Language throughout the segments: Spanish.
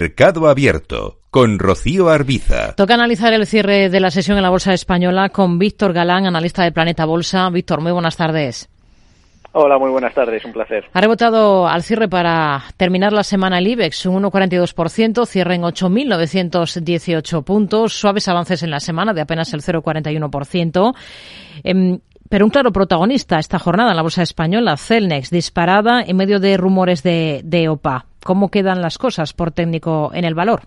Mercado Abierto con Rocío Arbiza. Toca analizar el cierre de la sesión en la Bolsa Española con Víctor Galán, analista de Planeta Bolsa. Víctor, muy buenas tardes. Hola, muy buenas tardes, un placer. Ha rebotado al cierre para terminar la semana el IBEX, un 1,42%, cierre en 8.918 puntos, suaves avances en la semana de apenas el 0,41%. Em, pero un claro protagonista esta jornada en la Bolsa Española, Celnex, disparada en medio de rumores de, de OPA. ¿Cómo quedan las cosas por técnico en el valor?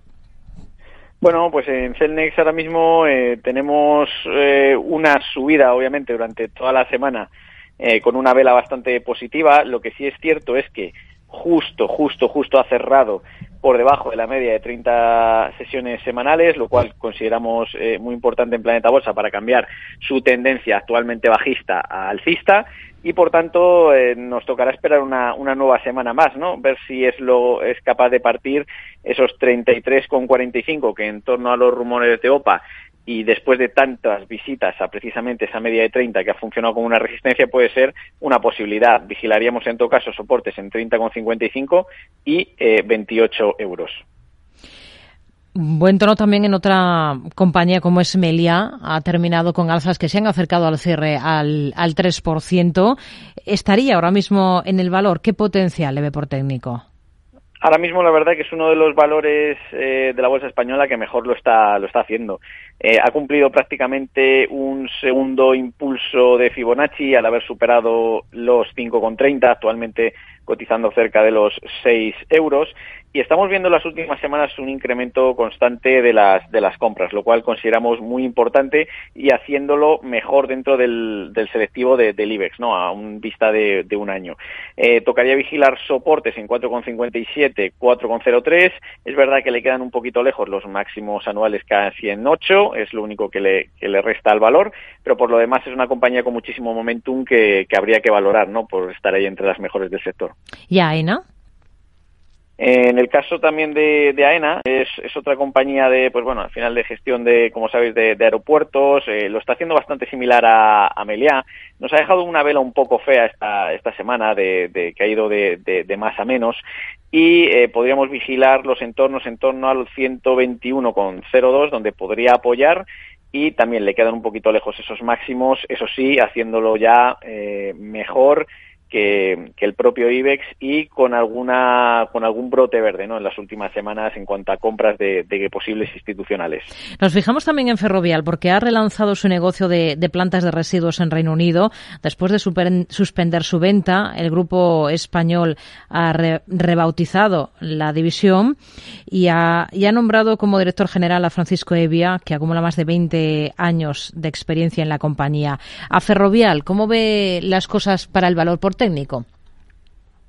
Bueno, pues en Celnex ahora mismo eh, tenemos eh, una subida, obviamente, durante toda la semana eh, con una vela bastante positiva. Lo que sí es cierto es que justo, justo, justo ha cerrado por debajo de la media de 30 sesiones semanales, lo cual consideramos eh, muy importante en Planeta Bolsa para cambiar su tendencia actualmente bajista a alcista y por tanto eh, nos tocará esperar una, una, nueva semana más, ¿no? Ver si es lo es capaz de partir esos 33,45 que en torno a los rumores de OPA y después de tantas visitas a precisamente esa media de 30 que ha funcionado como una resistencia puede ser una posibilidad. Vigilaríamos en todo caso soportes en 30,55 y eh, 28 euros. Buen tono también en otra compañía como es Melia. Ha terminado con alzas que se han acercado al cierre al, al 3%. ¿Estaría ahora mismo en el valor? ¿Qué potencial le ve por técnico? Ahora mismo la verdad que es uno de los valores eh, de la bolsa española que mejor lo está lo está haciendo. Eh, ha cumplido prácticamente un segundo impulso de Fibonacci al haber superado los 5,30, actualmente cotizando cerca de los 6 euros y estamos viendo en las últimas semanas un incremento constante de las de las compras, lo cual consideramos muy importante y haciéndolo mejor dentro del, del selectivo de, del IBEX, ¿no? A un vista de, de un año. Eh, tocaría vigilar soportes en 4,57, 4,03. Es verdad que le quedan un poquito lejos los máximos anuales casi en 8, es lo único que le, que le resta al valor, pero por lo demás es una compañía con muchísimo momentum que, que habría que valorar, ¿no? Por estar ahí entre las mejores del sector. ¿Y AENA? En el caso también de, AENA, es, otra compañía de, pues bueno, al final de gestión de, como sabéis, de, aeropuertos, eh, lo está haciendo bastante similar a, a Meliá. Nos ha dejado una vela un poco fea esta, esta semana, de, que ha ido de, de, más a menos, y eh, podríamos vigilar los entornos en torno al 121,02, donde podría apoyar, y también le quedan un poquito lejos esos máximos, eso sí, haciéndolo ya eh, mejor que, el propio IBEX y con alguna con algún brote verde ¿no? en las últimas semanas en cuanto a compras de, posibles institucionales. Nos fijamos también en Ferrovial porque ha relanzado su negocio de, plantas de residuos en Reino Unido después de suspender su venta. El grupo español ha re, rebautizado la división y ha, y ha nombrado como director general a Francisco Evia, que acumula más de 20 años de experiencia en la compañía. A Ferrovial, ¿cómo ve las cosas para el valor por técnico?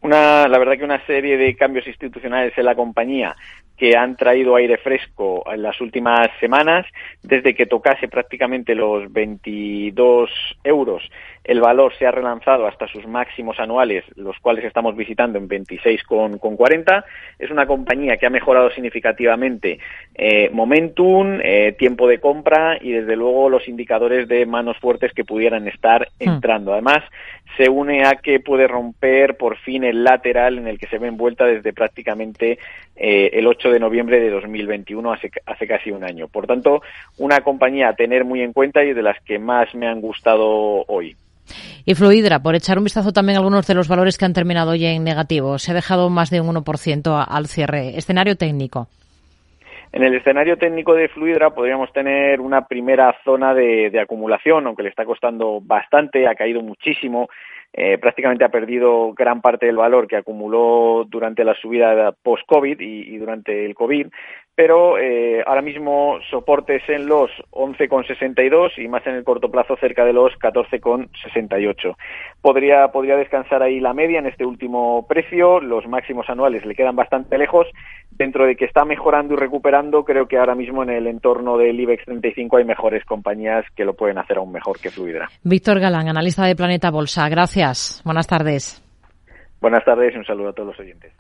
Una, la verdad que una serie de cambios institucionales en la compañía que han traído aire fresco en las últimas semanas, desde que tocase prácticamente los 22 euros, el valor se ha relanzado hasta sus máximos anuales, los cuales estamos visitando en 26,40. Es una compañía que ha mejorado significativamente eh, momentum, eh, tiempo de compra y desde luego los indicadores de manos fuertes que pudieran estar entrando. Además, se une a que puede romper por fin el lateral en el que se ve envuelta desde prácticamente eh, el 8 de noviembre de 2021, hace, hace casi un año. Por tanto, una compañía a tener muy en cuenta y de las que más me han gustado hoy. Y Fluidra, por echar un vistazo también a algunos de los valores que han terminado hoy en negativo. Se ha dejado más de un 1% al cierre. Escenario técnico. En el escenario técnico de Fluidra podríamos tener una primera zona de, de acumulación, aunque le está costando bastante, ha caído muchísimo. Eh, prácticamente ha perdido gran parte del valor que acumuló durante la subida post-COVID y, y, durante el COVID, pero eh, ahora mismo soportes en los 11,62 y más en el corto plazo cerca de los 14,68. Podría, podría descansar ahí la media en este último precio, los máximos anuales le quedan bastante lejos, dentro de que está mejorando y recuperando, creo que ahora mismo en el entorno del IBEX 35 hay mejores compañías que lo pueden hacer aún mejor que Fluidra. Víctor Galán, analista de Planeta Bolsa, Buenas tardes. Buenas tardes y un saludo a todos los oyentes.